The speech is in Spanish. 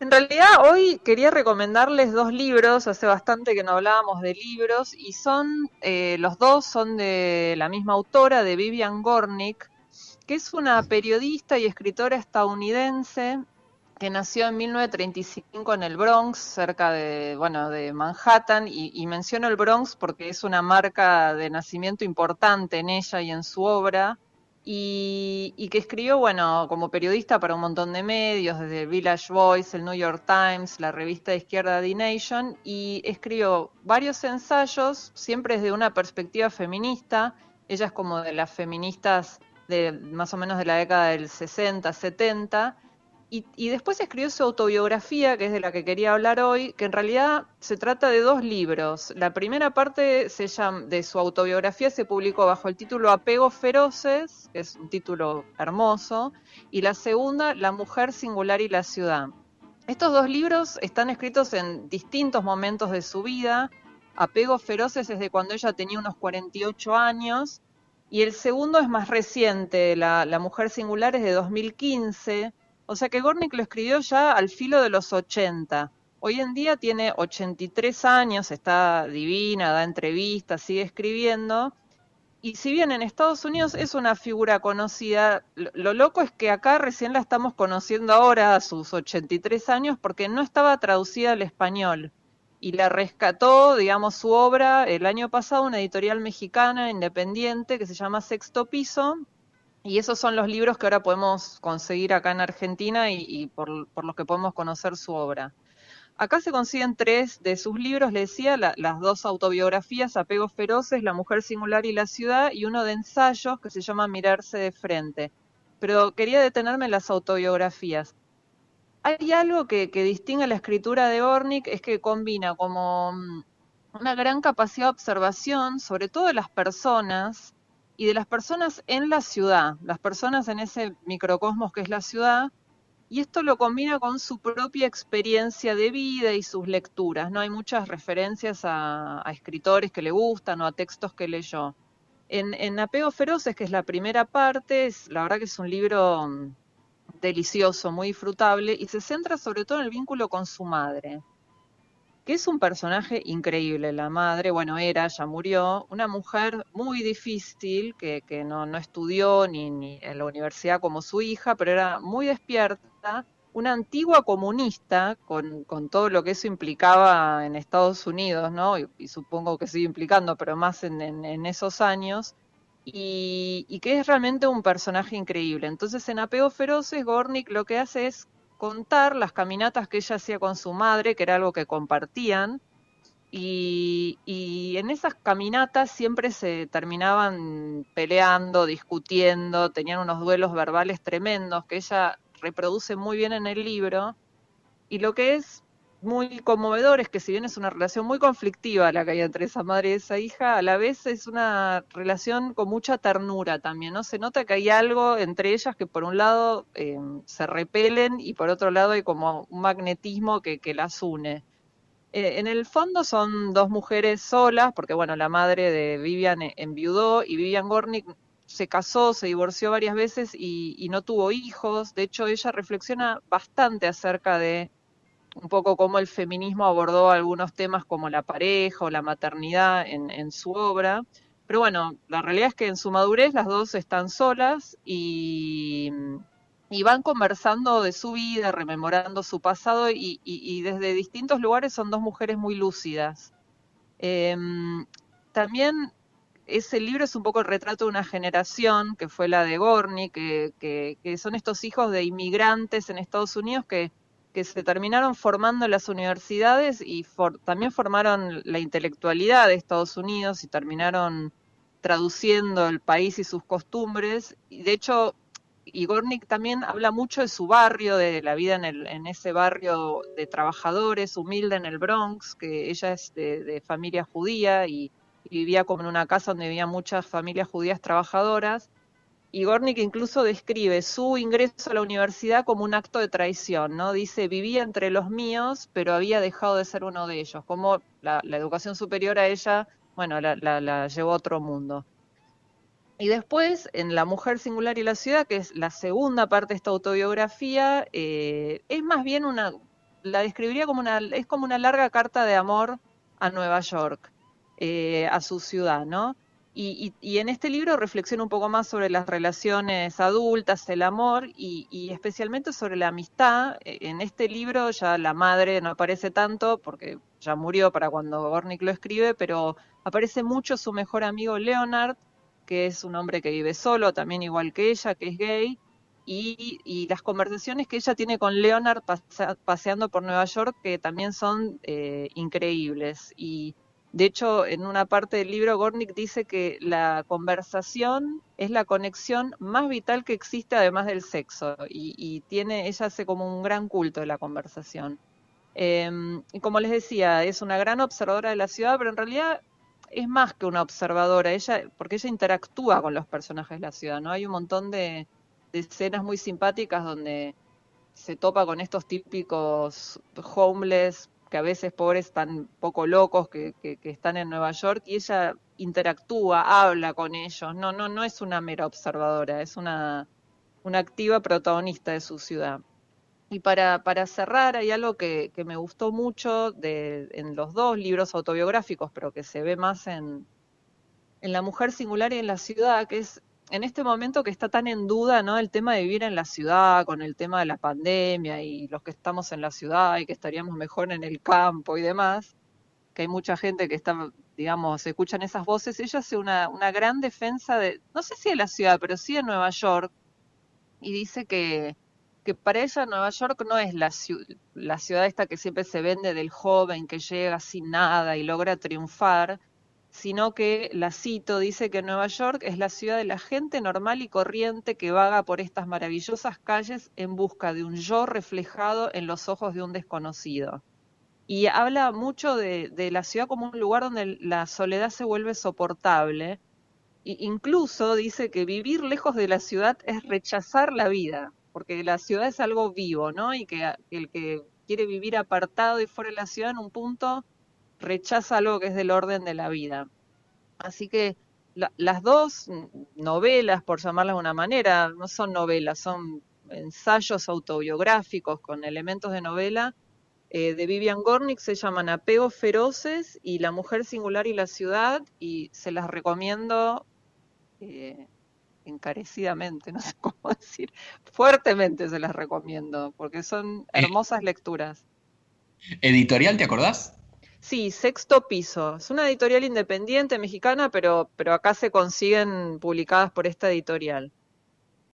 En realidad hoy quería recomendarles dos libros, hace bastante que no hablábamos de libros, y son, eh, los dos son de la misma autora, de Vivian Gornick, que es una periodista y escritora estadounidense que nació en 1935 en el Bronx, cerca de, bueno, de Manhattan, y, y menciono el Bronx porque es una marca de nacimiento importante en ella y en su obra y, que escribió, bueno, como periodista para un montón de medios, desde Village Voice, el New York Times, la revista de izquierda The Nation, y escribió varios ensayos, siempre desde una perspectiva feminista. Ella es como de las feministas de más o menos de la década del 60, 70, y, después escribió su autobiografía, que es de la que quería hablar hoy, que en realidad se trata de dos libros. La primera parte se llama, de su autobiografía se publicó bajo el título Apegos Feroces, que es un título hermoso, y la segunda, La Mujer Singular y la Ciudad. Estos dos libros están escritos en distintos momentos de su vida. Apegos Feroces es de cuando ella tenía unos 48 años, y el segundo es más reciente, La, la Mujer Singular es de 2015 o sea que Gornick lo escribió ya al filo de los 80. Hoy en día tiene 83 años, está divina, da entrevistas, sigue escribiendo. Y si bien en Estados Unidos es una figura conocida, lo, loco es que acá recién la estamos conociendo ahora a sus 83 años porque no estaba traducida al español. Y la rescató, digamos, su obra el año pasado una editorial mexicana independiente que se llama Sexto Piso, y esos son los libros que ahora podemos conseguir acá en Argentina y, por, los que podemos conocer su obra. Acá se consiguen tres de sus libros, le decía, las dos autobiografías, Apegos Feroces, La Mujer Singular y la Ciudad, y uno de ensayos que se llama Mirarse de Frente. Pero quería detenerme en las autobiografías. Hay algo que, que distingue la escritura de Ornick, es que combina como mm, una gran capacidad de observación, sobre todo de las personas, y de las personas en la ciudad, las personas en ese microcosmos que es la ciudad, y esto lo combina con su propia experiencia de vida y sus lecturas. No hay muchas referencias a, escritores que le gustan o a textos que leyó. En, en Apego Feroces, que es la primera parte, es, la verdad que es un libro mm, delicioso, muy disfrutable, y se centra sobre todo en el vínculo con su madre que es un personaje increíble, la madre, bueno, era, ya murió, una mujer muy difícil, que, que no, no, estudió ni, ni en la universidad como su hija, pero era muy despierta, una antigua comunista, con, con todo lo que eso implicaba en Estados Unidos, ¿no? Y, supongo que sigue implicando, pero más en, en, esos años, y, y, que es realmente un personaje increíble. Entonces, en Apego Feroces, Gornick lo que hace es contar las caminatas que ella hacía con su madre, que era algo que compartían, y, en esas caminatas siempre se terminaban peleando, discutiendo, tenían unos duelos verbales tremendos que ella reproduce muy bien en el libro. Y lo que es muy conmovedor es que si bien es una relación muy conflictiva la que hay entre esa madre y esa hija, a la vez es una relación con mucha ternura también, ¿no? Se nota que hay algo entre ellas que por un lado eh, se repelen y por otro lado hay como un magnetismo que, las une. Eh, en el fondo son dos mujeres solas, porque bueno, la madre de Vivian enviudó y Vivian Gornick se casó, se divorció varias veces y no tuvo hijos. De hecho, ella reflexiona bastante acerca de un poco cómo el feminismo abordó algunos temas como la pareja o la maternidad en, su obra. Pero bueno, la realidad es que en su madurez las dos están solas y, van conversando de su vida, rememorando su pasado y, desde distintos lugares son dos mujeres muy lúcidas. Em, también ese libro es un poco el retrato de una generación que fue la de Gorni, que, que son estos hijos de inmigrantes en Estados Unidos que que se terminaron formando las universidades y también formaron la intelectualidad de Estados Unidos y terminaron traduciendo el país y sus costumbres. Y de hecho, Igornik también habla mucho de su barrio, de la vida en, el, en ese barrio de trabajadores, humilde en el Bronx, que ella es de, familia judía y, y, vivía como en una casa donde había muchas familias judías trabajadoras. Y Gornick incluso describe su ingreso a la universidad como un acto de traición, ¿no? Dice, vivía entre los míos, pero había dejado de ser uno de ellos, como la, educación superior a ella, bueno, la, llevó a otro mundo. Y después, en La Mujer Singular y la Ciudad, que es la segunda parte de esta autobiografía, eh, es más bien una, la describiría como una, es como una larga carta de amor a Nueva York, eh, a su ciudad, ¿no? Y, en este libro reflexiona un poco más sobre las relaciones adultas, el amor y, especialmente sobre la amistad. E, en este libro ya la madre no aparece tanto porque ya murió para cuando Gornick lo escribe, pero aparece mucho su mejor amigo Leonard, que es un hombre que vive solo, también igual que ella, que es gay, y, las conversaciones que ella tiene con Leonard paseando por Nueva York, que también son eh, increíbles. Y de hecho, en una parte del libro, Gornick dice que la conversación es la conexión más vital que existe además del sexo y, tiene, ella hace como un gran culto de la conversación. Em, y como les decía, es una gran observadora de la ciudad, pero en realidad es más que una observadora, ella, porque ella interactúa con los personajes de la ciudad, ¿no? Hay un montón de escenas muy simpáticas donde se topa con estos típicos homeless que a veces pobres están poco locos, que, que, están en Nueva York, y ella interactúa, habla con ellos. No, no, no es una mera observadora, es una, una activa protagonista de su ciudad. Y para, para cerrar, hay algo que, que me gustó mucho de, en los dos libros autobiográficos, pero que se ve más en, en La mujer singular y en la ciudad, que es en este momento que está tan en duda, ¿no? El tema de vivir en la ciudad, con el tema de la pandemia y los que estamos en la ciudad y que estaríamos mejor en el campo y demás, que hay mucha gente que está, digamos, se escuchan esas voces, ella hace una, una gran defensa de, no sé si de la ciudad, pero sí de Nueva York, y dice que, que para ella Nueva York no es la, la ciudad esta que siempre se vende del joven que llega sin nada y logra triunfar, sino que, la cito, dice que Nueva York es la ciudad de la gente normal y corriente que vaga por estas maravillosas calles en busca de un yo reflejado en los ojos de un desconocido. Y habla mucho de, la ciudad como un lugar donde la soledad se vuelve soportable. Incluso dice que vivir lejos de la ciudad es rechazar la vida, porque la ciudad es algo vivo, ¿no? Y que el que quiere vivir apartado y fuera de la ciudad en un punto rechaza algo que es del orden de la vida. Así que las dos novelas, por llamarlas de una manera, no son novelas, son ensayos autobiográficos con elementos de novela, eh, de Vivian Gornick se llaman Apegos Feroces y La Mujer Singular y la Ciudad, y se las recomiendo eh, encarecidamente, no sé cómo decir, fuertemente se las recomiendo, porque son eh, hermosas lecturas. ¿Editorial, te acordás? Sí, Sexto Piso. Es una editorial independiente mexicana, pero, pero acá se consiguen publicadas por esta editorial.